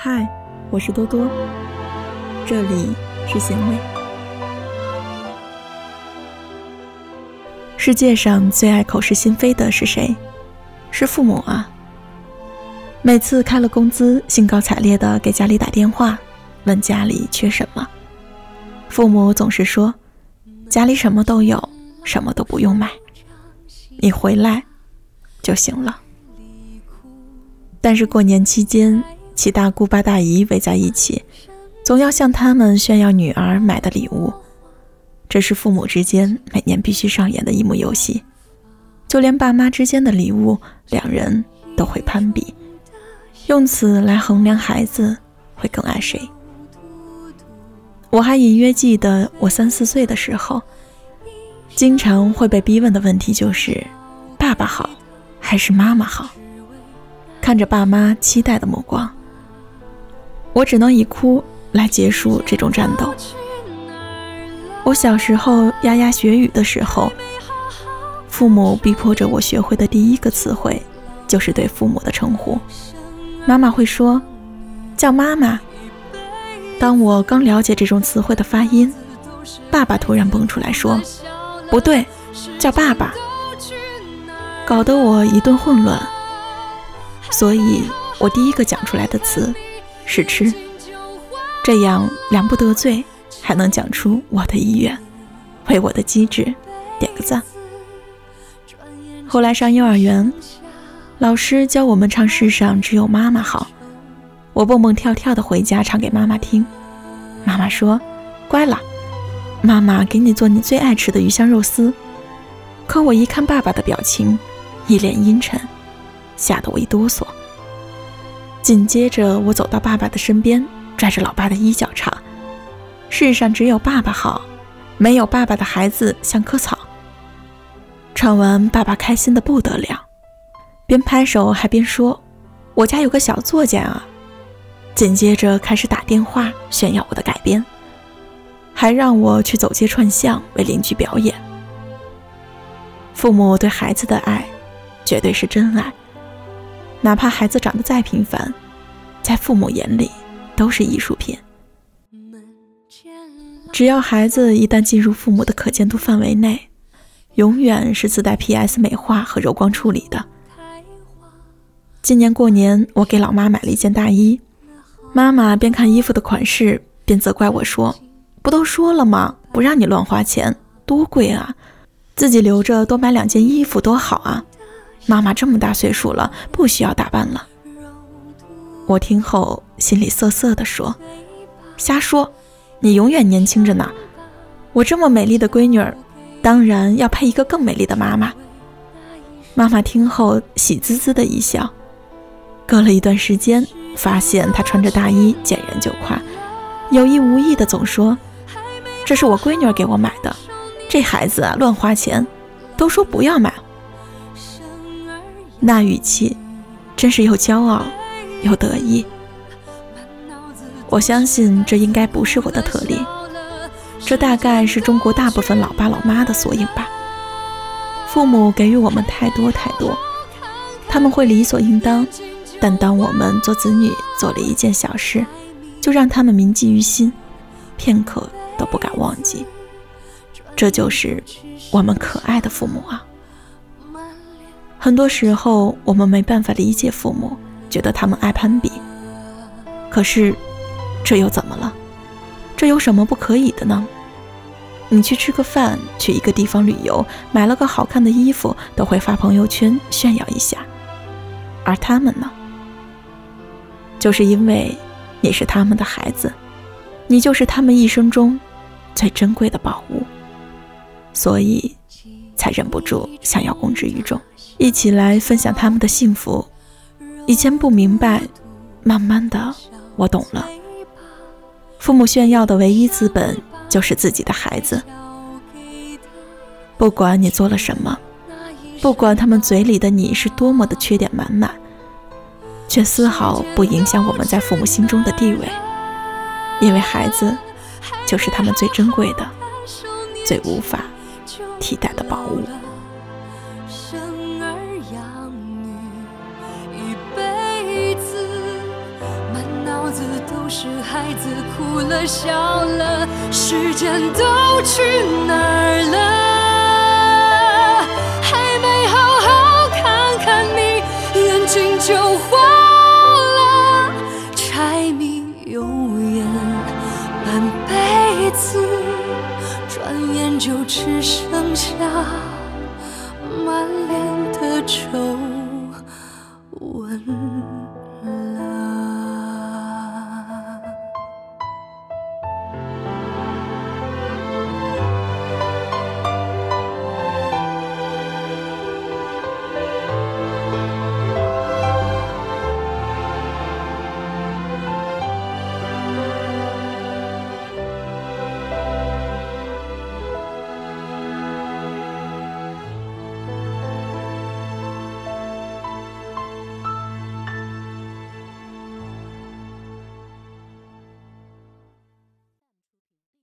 嗨，我是多多，这里是咸味。世界上最爱口是心非的是谁？是父母啊！每次开了工资，兴高采烈的给家里打电话，问家里缺什么，父母总是说家里什么都有，什么都不用买，你回来就行了。但是过年期间，七大姑八大姨围在一起，总要向他们炫耀女儿买的礼物。这是父母之间每年必须上演的一幕游戏。就连爸妈之间的礼物，两人都会攀比，用此来衡量孩子会更爱谁。我还隐约记得，我三四岁的时候，经常会被逼问的问题就是：爸爸好还是妈妈好？看着爸妈期待的目光，我只能以哭来结束这种战斗。我小时候牙牙学语的时候，父母逼迫着我学会的第一个词汇，就是对父母的称呼。妈妈会说叫妈妈。当我刚了解这种词汇的发音，爸爸突然蹦出来说不对，叫爸爸，搞得我一顿混乱。所以，我第一个讲出来的词是“吃”，这样两不得罪，还能讲出我的意愿，为我的机智点个赞。后来上幼儿园，老师教我们唱《世上只有妈妈好》，我蹦蹦跳跳的回家唱给妈妈听，妈妈说：“乖了，妈妈给你做你最爱吃的鱼香肉丝。”可我一看爸爸的表情，一脸阴沉。吓得我一哆嗦。紧接着，我走到爸爸的身边，拽着老爸的衣角唱：“世上只有爸爸好，没有爸爸的孩子像棵草。”唱完，爸爸开心的不得了，边拍手还边说：“我家有个小作家啊！”紧接着开始打电话炫耀我的改编，还让我去走街串巷为邻居表演。父母对孩子的爱，绝对是真爱。哪怕孩子长得再平凡，在父母眼里都是艺术品。只要孩子一旦进入父母的可见度范围内，永远是自带 PS 美化和柔光处理的。今年过年，我给老妈买了一件大衣，妈妈边看衣服的款式边责怪我说：“不都说了吗？不让你乱花钱，多贵啊！自己留着多买两件衣服多好啊！”妈妈这么大岁数了，不需要打扮了。我听后心里涩涩的说：“瞎说，你永远年轻着呢。我这么美丽的闺女，当然要配一个更美丽的妈妈。”妈妈听后喜滋滋的一笑。隔了一段时间，发现她穿着大衣见人就夸，有意无意的总说：“这是我闺女给我买的，这孩子啊乱花钱，都说不要买。”那语气，真是又骄傲又得意。我相信这应该不是我的特例，这大概是中国大部分老爸老妈的缩影吧。父母给予我们太多太多，他们会理所应当，但当我们做子女做了一件小事，就让他们铭记于心，片刻都不敢忘记。这就是我们可爱的父母啊。很多时候，我们没办法理解父母，觉得他们爱攀比。可是，这又怎么了？这有什么不可以的呢？你去吃个饭，去一个地方旅游，买了个好看的衣服，都会发朋友圈炫耀一下。而他们呢？就是因为你是他们的孩子，你就是他们一生中最珍贵的宝物，所以才忍不住想要公之于众。一起来分享他们的幸福。以前不明白，慢慢的我懂了。父母炫耀的唯一资本就是自己的孩子。不管你做了什么，不管他们嘴里的你是多么的缺点满满，却丝毫不影响我们在父母心中的地位。因为孩子就是他们最珍贵的、最无法替代的宝物。脑子都是孩子哭了笑了，时间都去哪儿了？还没好好看看你，眼睛就花了。柴米油盐半辈子，转眼就只剩剩下满脸的皱。